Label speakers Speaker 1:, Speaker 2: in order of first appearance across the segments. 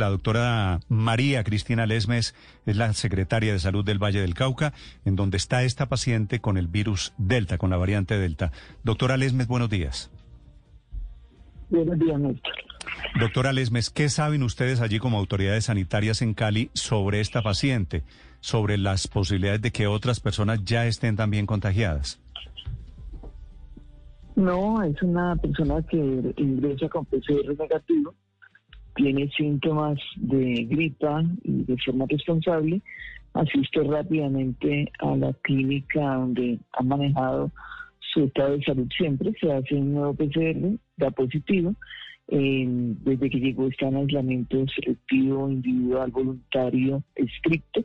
Speaker 1: La doctora María Cristina Lesmes es la secretaria de Salud del Valle del Cauca, en donde está esta paciente con el virus Delta, con la variante Delta. Doctora Lesmes, buenos días.
Speaker 2: Buenos días, Néstor.
Speaker 1: Doctora Lesmes, ¿qué saben ustedes allí como autoridades sanitarias en Cali sobre esta paciente, sobre las posibilidades de que otras personas ya estén también contagiadas?
Speaker 2: No, es una persona que ingresa con PCR negativo tiene síntomas de gripa y de forma responsable, asiste rápidamente a la clínica donde ha manejado su estado de salud siempre, se hace un nuevo PCR, da positivo. desde que llegó está en aislamiento selectivo, individual, voluntario, estricto,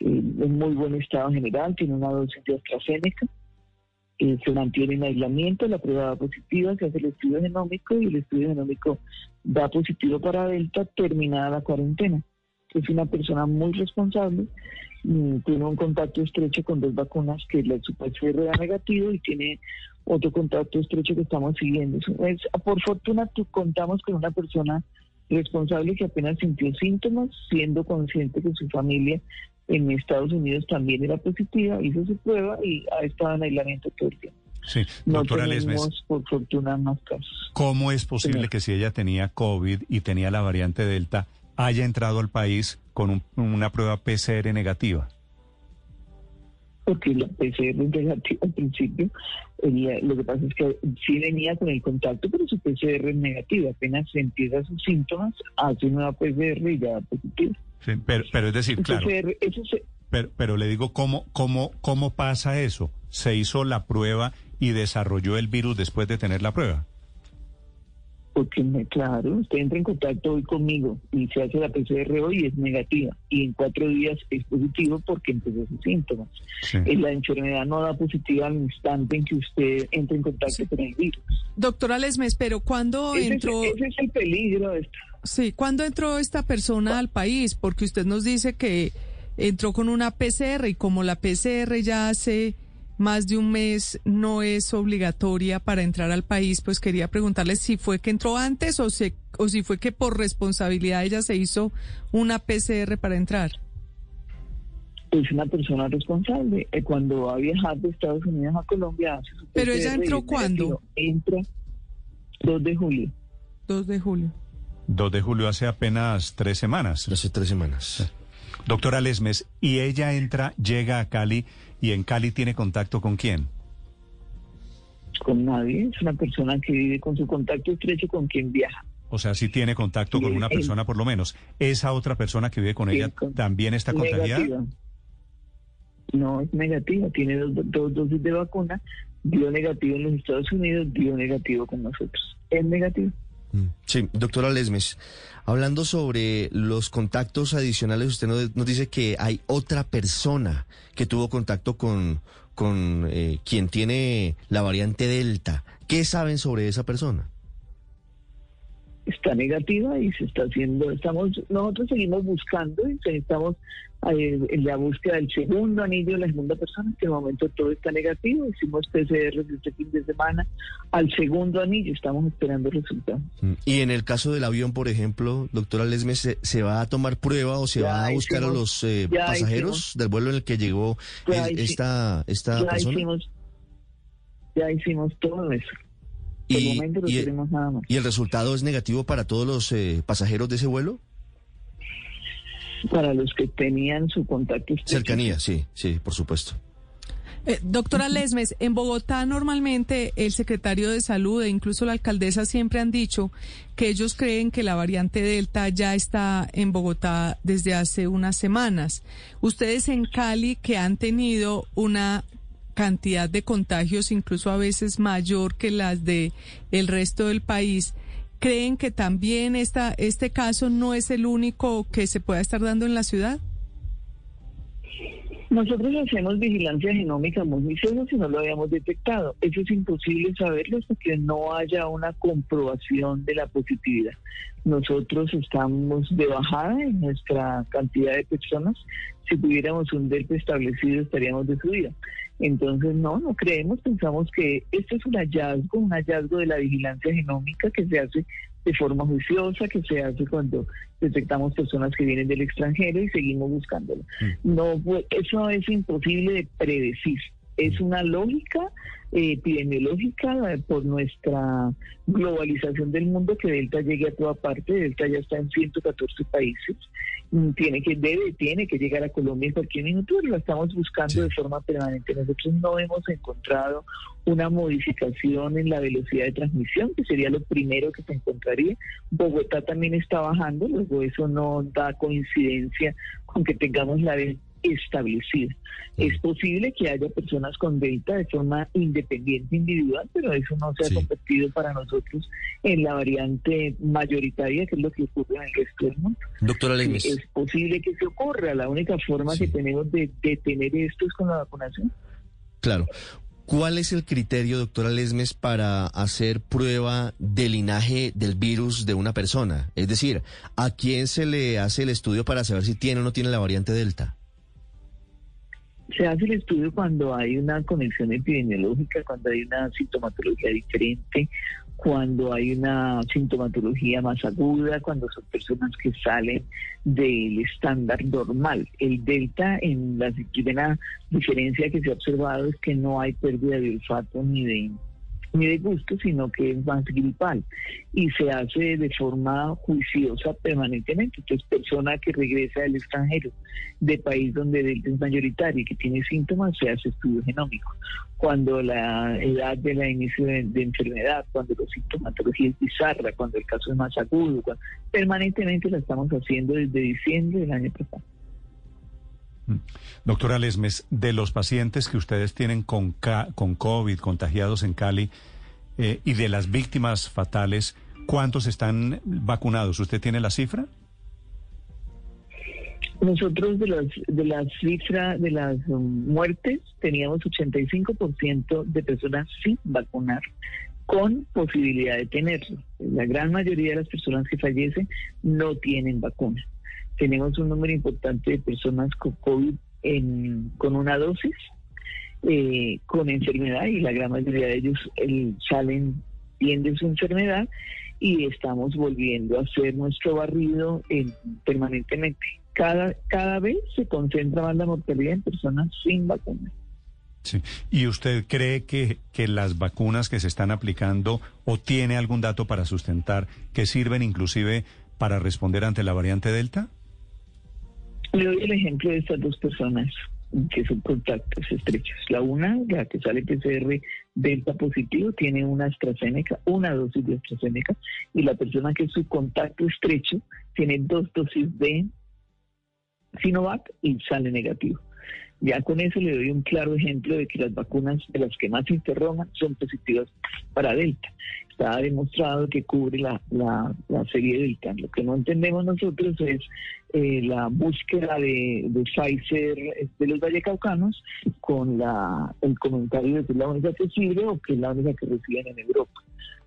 Speaker 2: en muy buen estado general, tiene una dosis de AstraZeneca eh, se mantiene en aislamiento, la prueba da positiva, se hace el estudio genómico y el estudio genómico da positivo para Delta terminada la cuarentena. Es una persona muy responsable, mm, tiene un contacto estrecho con dos vacunas que la su PCR da negativo y tiene otro contacto estrecho que estamos siguiendo. Es, por fortuna contamos con una persona responsable que apenas sintió síntomas, siendo consciente que su familia en Estados Unidos también era positiva, hizo su prueba y ha estado en aislamiento todo el tiempo.
Speaker 1: Sí,
Speaker 2: no
Speaker 1: tenemos,
Speaker 2: por fortuna, más casos.
Speaker 1: ¿Cómo es posible que si ella tenía COVID y tenía la variante Delta, haya entrado al país con una prueba PCR negativa?
Speaker 2: Porque la PCR negativa al principio, lo que pasa es que sí venía con el contacto, pero su PCR es negativa. Apenas se empieza sus síntomas, hace una PCR y ya positiva
Speaker 1: pero, pero, es decir, claro. pero, pero le digo, ¿cómo, cómo, ¿cómo pasa eso? ¿Se hizo la prueba y desarrolló el virus después de tener la prueba?
Speaker 2: Porque, claro, usted entra en contacto hoy conmigo y se hace la PCR hoy y es negativa. Y en cuatro días es positivo porque empezó sus síntomas. Eh, la enfermedad no da positiva al instante en que usted entra en contacto con el virus.
Speaker 3: Doctora Lesmes, pero ¿cuándo entró...?
Speaker 2: ese es el peligro de esto.
Speaker 3: Sí, ¿cuándo entró esta persona al país? Porque usted nos dice que entró con una PCR y como la PCR ya hace más de un mes no es obligatoria para entrar al país, pues quería preguntarle si fue que entró antes o, se, o si fue que por responsabilidad ella se hizo una PCR para entrar.
Speaker 2: Es una persona responsable. Eh, cuando va a viajar de Estados Unidos a Colombia hace su
Speaker 3: ¿Pero ella entró cuándo?
Speaker 2: Entra 2 de julio.
Speaker 3: 2 de julio.
Speaker 1: 2 de julio hace apenas tres semanas.
Speaker 4: Hace tres semanas.
Speaker 1: Doctora Lesmes, ¿y ella entra, llega a Cali y en Cali tiene contacto con quién?
Speaker 2: Con nadie, es una persona que vive con su contacto estrecho con quien viaja.
Speaker 1: O sea, sí tiene contacto con una persona por lo menos. ¿Esa otra persona que vive con ella también está contagiada?
Speaker 2: No, es negativa, tiene dos, dos dosis de vacuna, dio negativo en los Estados Unidos, dio negativo con nosotros. Es negativo.
Speaker 4: Mm. Sí, doctora Lesmes, hablando sobre los contactos adicionales, usted nos, dice que hay otra persona que tuvo contacto con, con eh, quien tiene la variante Delta. ¿Qué saben sobre esa persona?
Speaker 2: Está negativa y se está haciendo, estamos, nosotros seguimos buscando y estamos eh, en la búsqueda del segundo anillo de la segunda persona, que de momento todo está negativo. Hicimos PCR este fin de semana al segundo anillo, estamos esperando resultados.
Speaker 4: Mm. Y en el caso del avión, por ejemplo, doctora Lesmes, ¿se, va a tomar prueba o se va a buscar a los eh, pasajeros del vuelo en el que llegó esta, esta
Speaker 2: ya
Speaker 4: persona?
Speaker 2: Hicimos, ya hicimos todo eso.
Speaker 4: Y,
Speaker 2: momento no tenemos nada más.
Speaker 4: ¿Y el resultado es negativo para todos los eh, pasajeros de ese vuelo?
Speaker 2: para los que tenían su contacto.
Speaker 4: Cercanía, sí, sí, por supuesto.
Speaker 3: Eh, doctora Lesmes, en Bogotá normalmente el secretario de salud e incluso la alcaldesa siempre han dicho que ellos creen que la variante Delta ya está en Bogotá desde hace unas semanas. Ustedes en Cali que han tenido una cantidad de contagios incluso a veces mayor que las de el resto del país, ¿Creen que también esta, este caso no es el único que se pueda estar dando en la ciudad?
Speaker 2: Nosotros hacemos vigilancia genómica muy serio si no lo habíamos detectado. Eso es imposible saberlo hasta que no haya una comprobación de la positividad. Nosotros estamos de bajada en nuestra cantidad de personas. Si tuviéramos un delta establecido estaríamos de subida. Entonces, no, no creemos, pensamos que este es un hallazgo, un hallazgo de la vigilancia genómica que se hace de forma juiciosa, que se hace cuando detectamos personas que vienen del extranjero y seguimos buscándolo. Mm. No, pues, eso es imposible de predecir es una lógica eh, epidemiológica eh, por nuestra globalización del mundo que Delta llegue a toda parte. Delta ya está en 114 países. Mm, tiene que, debe, tiene que llegar a Colombia en cualquier minuto, pero lo estamos buscando de forma permanente. Nosotros no hemos encontrado una modificación en la velocidad de transmisión, que sería lo primero que se encontraría. Bogotá también está bajando, luego eso no da coincidencia con que tengamos la establecida. Es posible que haya personas con delta de forma independiente, individual, pero eso no se ha convertido para nosotros en la variante mayoritaria, que es lo que ocurre en el resto del mundo.
Speaker 4: Doctora
Speaker 2: Es posible que se ocurra. La única forma que tenemos de detener esto es con la vacunación.
Speaker 4: Claro. ¿Cuál es el criterio, doctora Lesmes, para hacer prueba de linaje del virus de una persona? Es decir, ¿a quién se le hace el estudio para saber si tiene o no tiene la variante Delta?
Speaker 2: Se hace el estudio cuando hay una conexión epidemiológica, cuando hay una sintomatología diferente, cuando hay una sintomatología más aguda, cuando son personas que salen del estándar normal. El delta, en la primera diferencia que se ha observado es que no hay pérdida de olfato ni de ni de gusto, sino que es más gripal y se hace de forma juiciosa permanentemente. Entonces, persona que regresa del extranjero, de país donde es mayoritario y que tiene síntomas, se hace estudio genómico. Cuando la edad de la inicio de, enfermedad, cuando la sintomatología es bizarra, cuando el caso es más agudo, permanentemente la estamos haciendo desde diciembre del año pasado.
Speaker 1: Mm. Doctora Lesmes, de los pacientes que ustedes tienen con, con COVID contagiados en Cali eh, y de las víctimas fatales, ¿cuántos están vacunados? ¿Usted tiene la cifra?
Speaker 2: Nosotros de las de la cifra de las um, muertes teníamos 85% de personas sin vacunar con posibilidad de tenerlo. La gran mayoría de las personas que fallecen no tienen vacuna tenemos un número importante de personas con COVID con una dosis, eh, con enfermedad, y la gran mayoría de ellos salen bien de su enfermedad y estamos volviendo a hacer nuestro barrido permanentemente. Cada, cada vez se concentra más la mortalidad en personas sin vacuna.
Speaker 1: Sí. ¿Y usted cree que, que las vacunas que se están aplicando o tiene algún dato para sustentar que sirven inclusive para responder ante la variante Delta?
Speaker 2: Le doy el ejemplo de estas dos personas que son contactos estrechos. La una, la que sale PCR delta positivo, tiene una AstraZeneca, una dosis de AstraZeneca, y la persona que es su contacto estrecho tiene dos dosis de Sinovac y sale negativo. Ya con eso le doy un claro ejemplo de que las vacunas de las que más interrogan son positivas para Delta. Está demostrado que cubre la, la, serie Delta. Lo que no entendemos nosotros es eh, la búsqueda de, de, Pfizer de los vallecaucanos con la, el comentario de que es la única que sirve o que es la única que reciben en Europa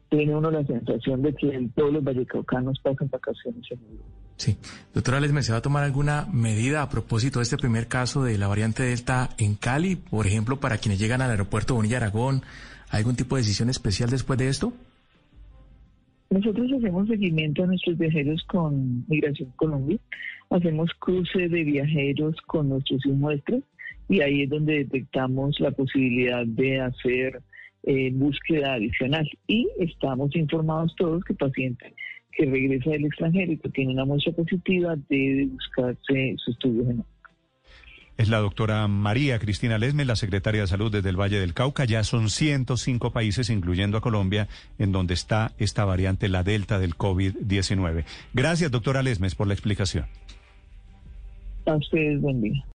Speaker 2: tiene uno la sensación de que todos los vallecaucanos pasan vacaciones en Europa.
Speaker 5: Sí. Doctora Lesmes, ¿se va a tomar alguna medida a propósito de este primer caso de la variante Delta en Cali? Por ejemplo, para quienes llegan al aeropuerto Bonilla Aragón, ¿algún tipo de decisión especial después de esto?
Speaker 2: Nosotros hacemos seguimiento a nuestros viajeros con Migración Colombia, hacemos cruce de viajeros con nuestros muestras y ahí es donde detectamos la posibilidad de hacer eh, búsqueda adicional. Y estamos informados todos que paciente que regresa del extranjero y que tiene una muestra positiva debe buscarse su estudio genómico.
Speaker 1: Es la doctora María Cristina Lesme, la secretaria de Salud desde el Valle del Cauca. Ya son 105 países, incluyendo a Colombia, en donde está esta variante, la Delta del COVID-19. Gracias, doctora Lesmes, por la explicación.
Speaker 2: A ustedes, buen día.